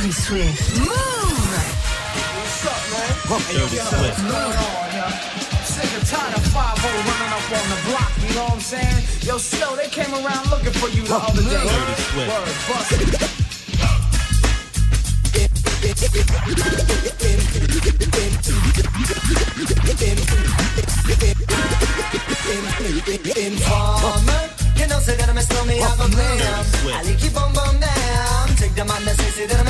Dirty Swift. Move! What's up, man? Fuck hey, Dirty Swift. On, yo. Sick and tired of 5 running up on the block, you know what I'm saying? Yo, Snow, they came around looking for you the Fuck other day. Dirty Swift. Word, bust Informer, you know, so gotta miss me, I'm a player. I keep on, bomb down. Take the man that says it,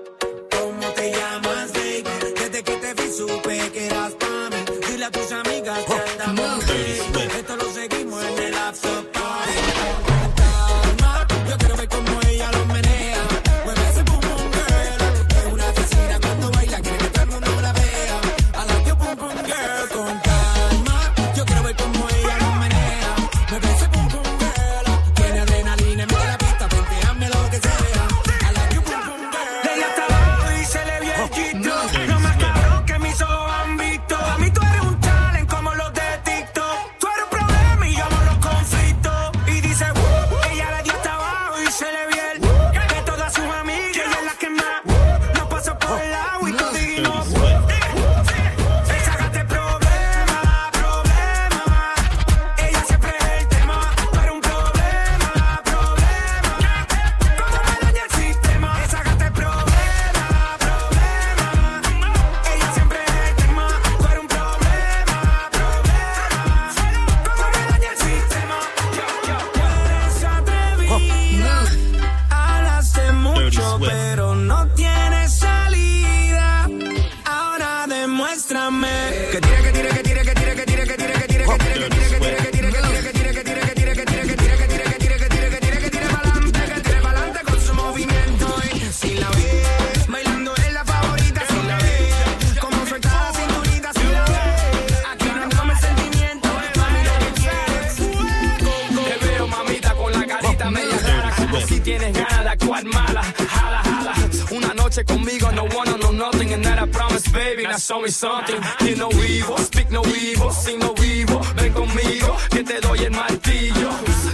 got no one or no nothing, and that I promise, baby. Now show me something. No evil, speak no evil, sing no evil. Ven conmigo, que te doy el martillo.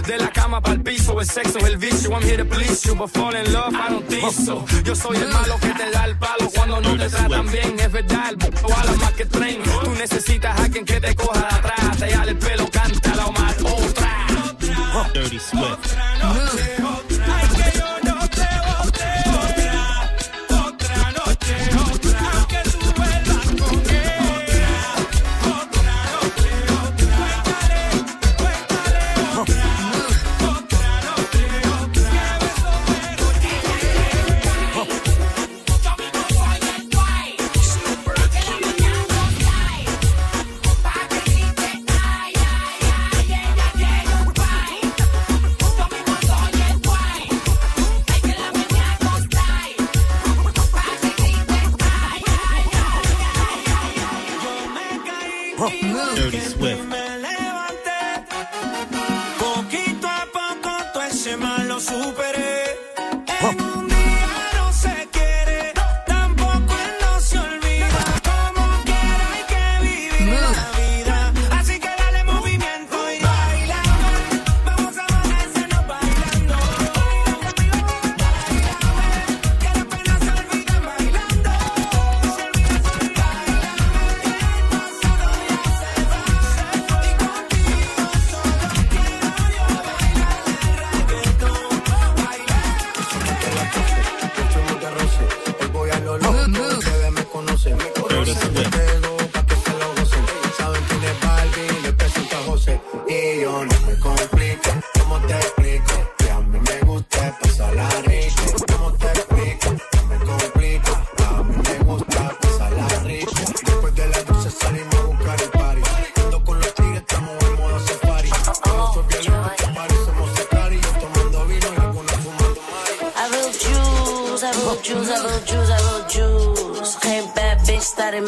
De la cama para el piso, el sexo es el vicio. I'm here to please you, but fall in love, I don't think so. Yo soy el malo que te da el palo cuando no te tratan bien. Es verdad, el bobo a la más que tren. Tú necesitas a quien que te coja de atrás, te jale el pelo, cántala o más. Otra. Dirty Swift. Otra noche,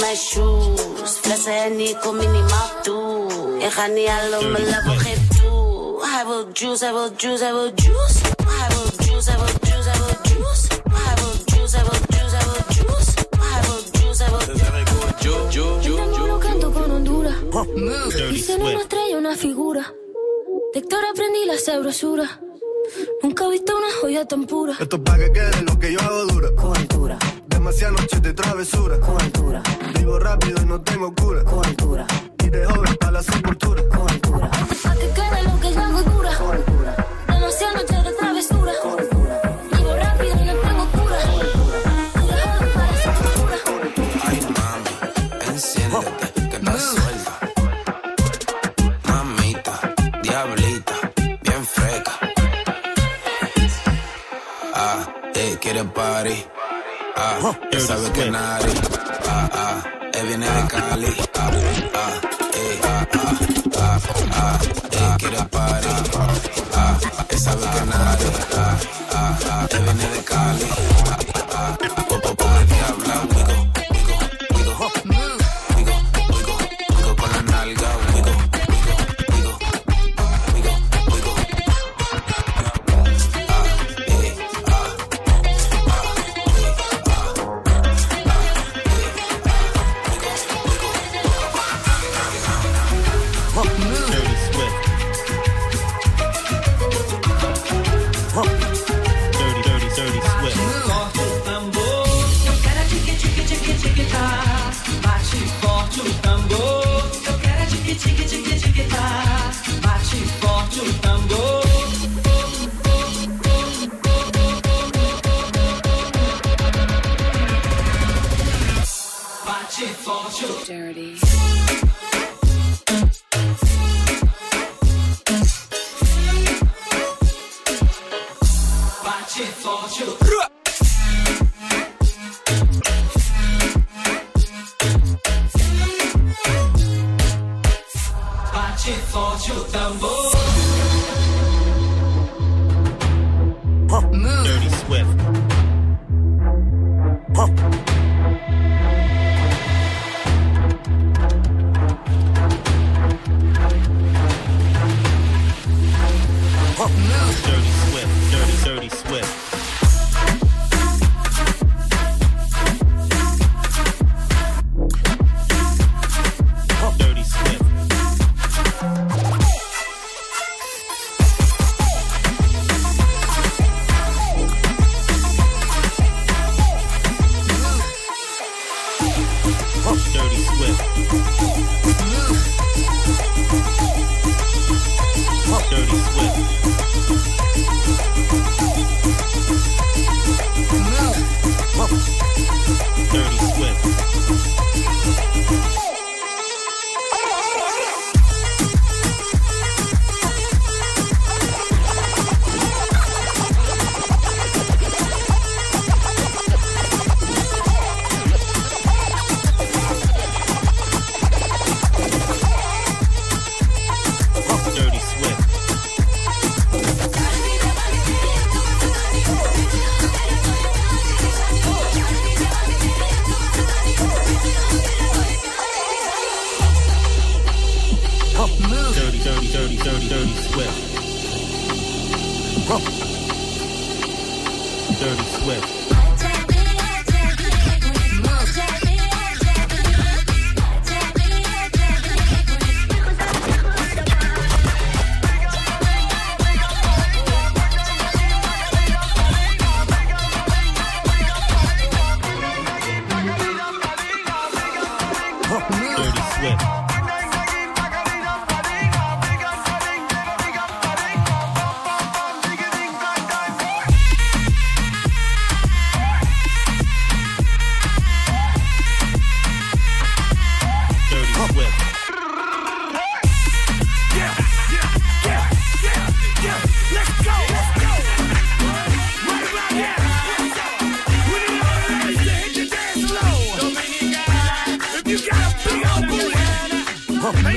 my shoes. Flessen en Nico minimaal toe. En ga niet alom mijn level geef toe. Hij juice, hij wil juice, hij wil juice. Hij wil juice, hij wil juice, hij wil juice. Hij wil juice, hij wil juice, hij wil juice. Hij wil juice, hij wil juice. Yo tengo un canto con Honduras. Hice una estrella, una figura. De aprendí la sabrosura. Nunca he visto una joya tan pura. Esto es para que quede lo que yo hago dura. Con altura Demasiadas noches de travesura. con altura, Vivo rápido y no tengo cura. con altura, Y de joven para la sepultura. con altura, Pa' que quede lo que yo hago dura. con altura, Demasiadas noches de travesura. con altura. Vivo rápido y no tengo cura. Y de joven para esa cultura. Ay, mami, enciéndete, que estás suelta. Mamita, diablita, bien freca. Ah, eh, quiere party. Ah, ya sabe que nadie. Ah, ah, eh, viene de Cali. Ah, ah, eh, ah, ah, ah, ah, eh, quiere party. Ah, sabe que nadie. Ah, ah, ah, eh, viene de Cali. Tambor.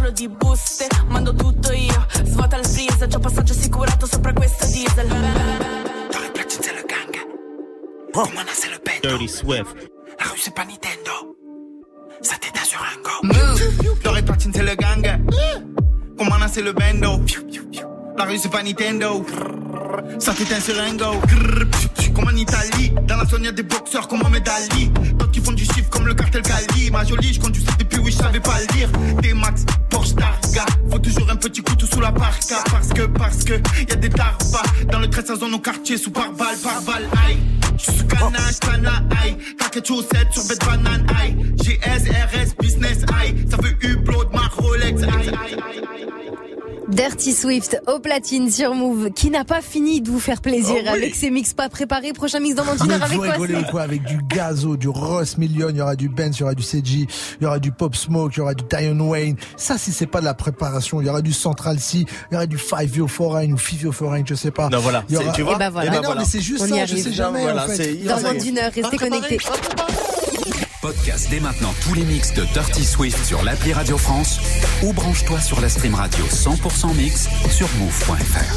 parlo di buste, mando tutto io. Svuota il freezer, c'ho passaggio assicurato sopra questo diesel. Dans les platines, c'est le gang. Oh. Mon nom, c'est le. Dirty Swift. La russa c'est pas Sa Ça t'éteint sur un go. Move. Dans les platines, c'est le gang. Mon nom, c'est le bendo. La russa c'est pas Sa Ça t'éteint sur un go. En Italie, dans la zone y'a des boxeurs comme Mohamed Ali. D'autres qui font du chiffre comme le cartel Cali. Ma jolie, je conduis depuis oui, je savais pas lire. Des max, Porsche Targa. Faut toujours un petit couteau sous la parka. Parce que, parce que, y a des tarpas. Dans le 13 zone au quartier, sous par balle, par balle, aïe. J'suis sous canage, cana, aïe. T'inquiète, chaussette sur bête banane, aïe. GS, RS, business, aïe. Ça veut upload ma Rolex, aïe. aïe, aïe, aïe. Dirty Swift au platine sur Move qui n'a pas fini de vous faire plaisir Oh oui. avec ses mix pas préparés. Prochain mix dans Mais heure avec quoi quoi Avec du Gazo, du Ross Million, il y aura du Benz, il y aura du CG, il y aura du Pop Smoke, il y aura du Diane Wayne. Ça, si c'est pas de la préparation, il y aura du Central C, il y aura du Five Yo Foreign ou Five Foreign, je sais pas. Non, voilà. Aura- tu vois Eh ben voilà. Mais Eh ben non, voilà. mais c'est juste On ça, je sais jamais Voilà, en fait. Dans moins d'une heure, restez connectés. Podcast dès maintenant tous les mix de Dirty Swift sur l'appli Radio France ou branche-toi sur la stream radio 100% mix sur move.fr.